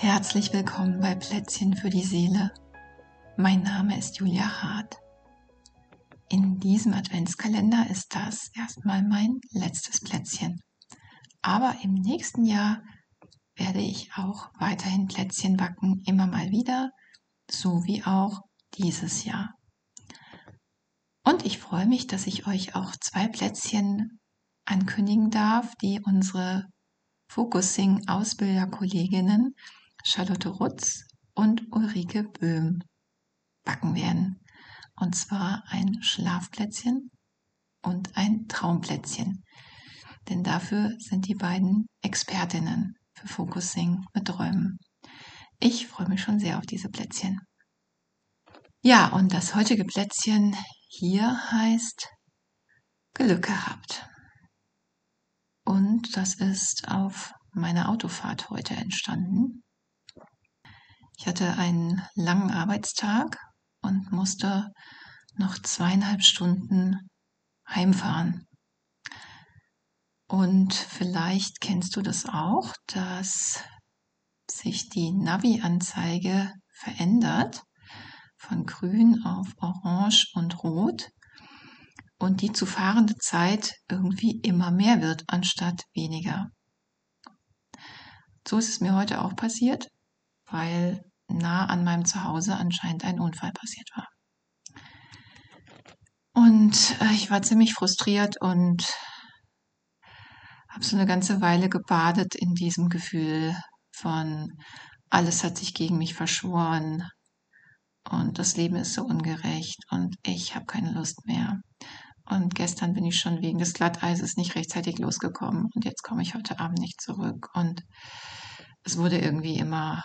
Herzlich willkommen bei Plätzchen für die Seele. Mein Name ist Julia Hart. In diesem Adventskalender ist das erstmal mein letztes Plätzchen. Aber im nächsten Jahr werde ich auch weiterhin Plätzchen backen, immer mal wieder, so wie auch dieses Jahr. Und ich freue mich, dass ich euch auch zwei Plätzchen ankündigen darf, die unsere Focusing-Ausbilderkolleginnen Charlotte Rutz und Ulrike Böhm backen werden. Und zwar ein Schlafplätzchen und ein Traumplätzchen. Denn dafür sind die beiden Expertinnen für Focusing mit Träumen. Ich freue mich schon sehr auf diese Plätzchen. Ja, und das heutige Plätzchen hier heißt Glück gehabt. Und das ist auf meiner Autofahrt heute entstanden. Ich hatte einen langen Arbeitstag und musste noch zweieinhalb Stunden heimfahren. Und vielleicht kennst du das auch, dass sich die Navi-Anzeige verändert von grün auf orange und rot und die zu fahrende Zeit irgendwie immer mehr wird anstatt weniger. So ist es mir heute auch passiert, weil nah an meinem Zuhause anscheinend ein Unfall passiert war. Und äh, ich war ziemlich frustriert und habe so eine ganze Weile gebadet in diesem Gefühl von alles hat sich gegen mich verschworen und das Leben ist so ungerecht und ich habe keine Lust mehr. Und gestern bin ich schon wegen des Glatteises nicht rechtzeitig losgekommen und jetzt komme ich heute Abend nicht zurück und es wurde irgendwie immer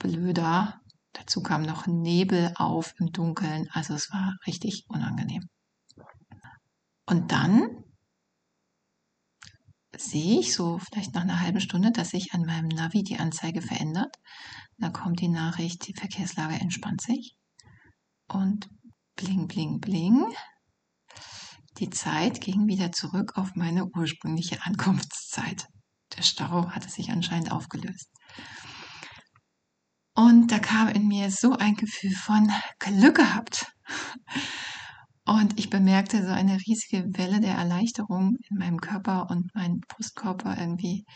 blöder. Dazu kam noch Nebel auf im Dunkeln. Also es war richtig unangenehm. Und dann sehe ich so vielleicht nach einer halben Stunde, dass sich an meinem Navi die Anzeige verändert. Da kommt die Nachricht, die Verkehrslage entspannt sich. Und bling, bling, bling. Die Zeit ging wieder zurück auf meine ursprüngliche Ankunftszeit. Der Stau hatte sich anscheinend aufgelöst. Und da kam in mir so ein Gefühl von Glück gehabt. Und ich bemerkte so eine riesige Welle der Erleichterung in meinem Körper und mein Brustkorb war irgendwie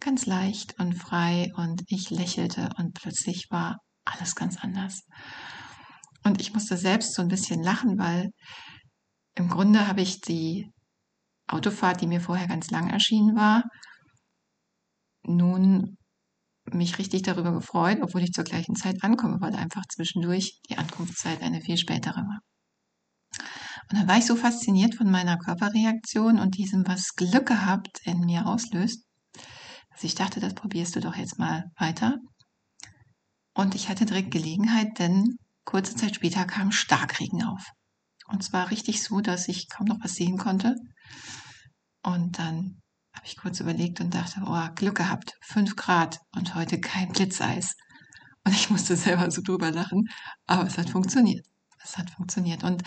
ganz leicht und frei und ich lächelte und plötzlich war alles ganz anders. Und ich musste selbst so ein bisschen lachen, weil im Grunde habe ich die Autofahrt, die mir vorher ganz lang erschienen war, nun mich richtig darüber gefreut, obwohl ich zur gleichen Zeit ankomme, weil einfach zwischendurch die Ankunftszeit eine viel spätere war. Und dann war ich so fasziniert von meiner Körperreaktion und diesem, was Glück gehabt in mir auslöst, dass ich dachte, das probierst du doch jetzt mal weiter. Und ich hatte direkt Gelegenheit, denn kurze Zeit später kam Starkregen auf. Und zwar richtig so, dass ich kaum noch was sehen konnte. Und dann habe ich kurz überlegt und dachte, oh, Glück gehabt, fünf Grad und heute kein Blitzeis. Und ich musste selber so drüber lachen, aber es hat funktioniert. Es hat funktioniert. Und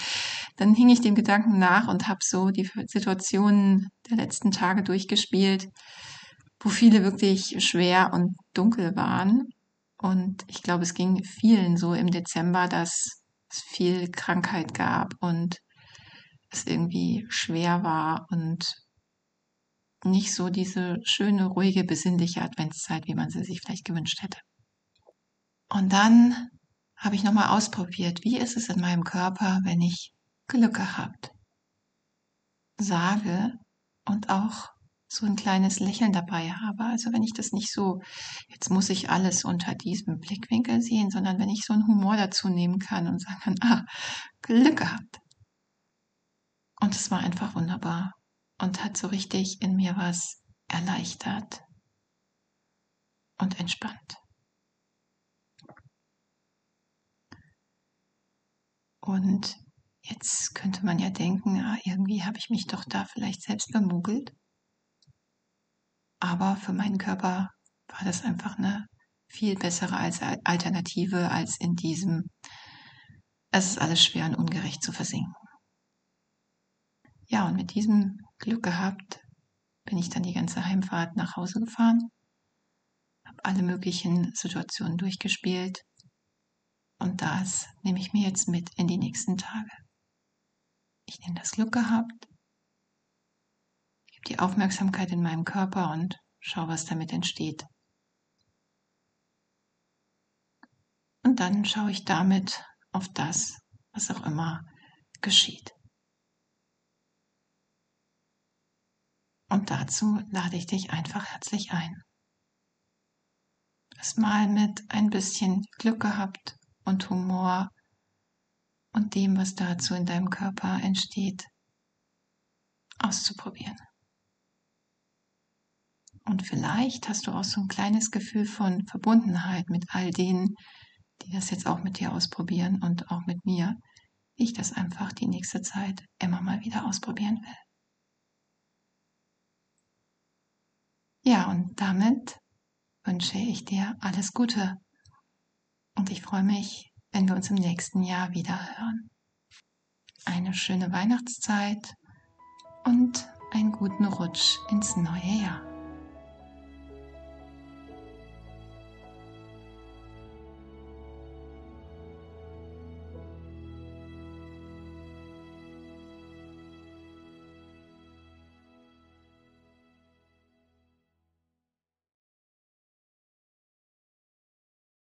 dann hing ich dem Gedanken nach und habe so die Situationen der letzten Tage durchgespielt, wo viele wirklich schwer und dunkel waren. Und ich glaube, es ging vielen so im Dezember, dass es viel Krankheit gab und es irgendwie schwer war und nicht so diese schöne, ruhige, besinnliche Adventszeit, wie man sie sich vielleicht gewünscht hätte. Und dann habe ich nochmal ausprobiert, wie ist es in meinem Körper, wenn ich Glück gehabt sage und auch so ein kleines Lächeln dabei habe. Also wenn ich das nicht so, jetzt muss ich alles unter diesem Blickwinkel sehen, sondern wenn ich so einen Humor dazu nehmen kann und sagen kann, ah, Glück gehabt. Und es war einfach wunderbar und hat so richtig in mir was erleichtert und entspannt. Und jetzt könnte man ja denken, ah, irgendwie habe ich mich doch da vielleicht selbst bemogelt. Aber für meinen Körper war das einfach eine viel bessere Alternative als in diesem, es ist alles schwer und ungerecht zu versinken. Ja, und mit diesem Glück gehabt bin ich dann die ganze Heimfahrt nach Hause gefahren, habe alle möglichen Situationen durchgespielt und das nehme ich mir jetzt mit in die nächsten Tage. Ich nehme das Glück gehabt, gebe die Aufmerksamkeit in meinem Körper und schaue, was damit entsteht. Und dann schaue ich damit auf das, was auch immer geschieht. Und dazu lade ich dich einfach herzlich ein. Das Mal mit ein bisschen Glück gehabt und Humor und dem, was dazu in deinem Körper entsteht, auszuprobieren. Und vielleicht hast du auch so ein kleines Gefühl von Verbundenheit mit all denen, die das jetzt auch mit dir ausprobieren und auch mit mir, wie ich das einfach die nächste Zeit immer mal wieder ausprobieren will. Ja, und damit wünsche ich dir alles Gute und ich freue mich, wenn wir uns im nächsten Jahr wieder hören. Eine schöne Weihnachtszeit und einen guten Rutsch ins neue Jahr.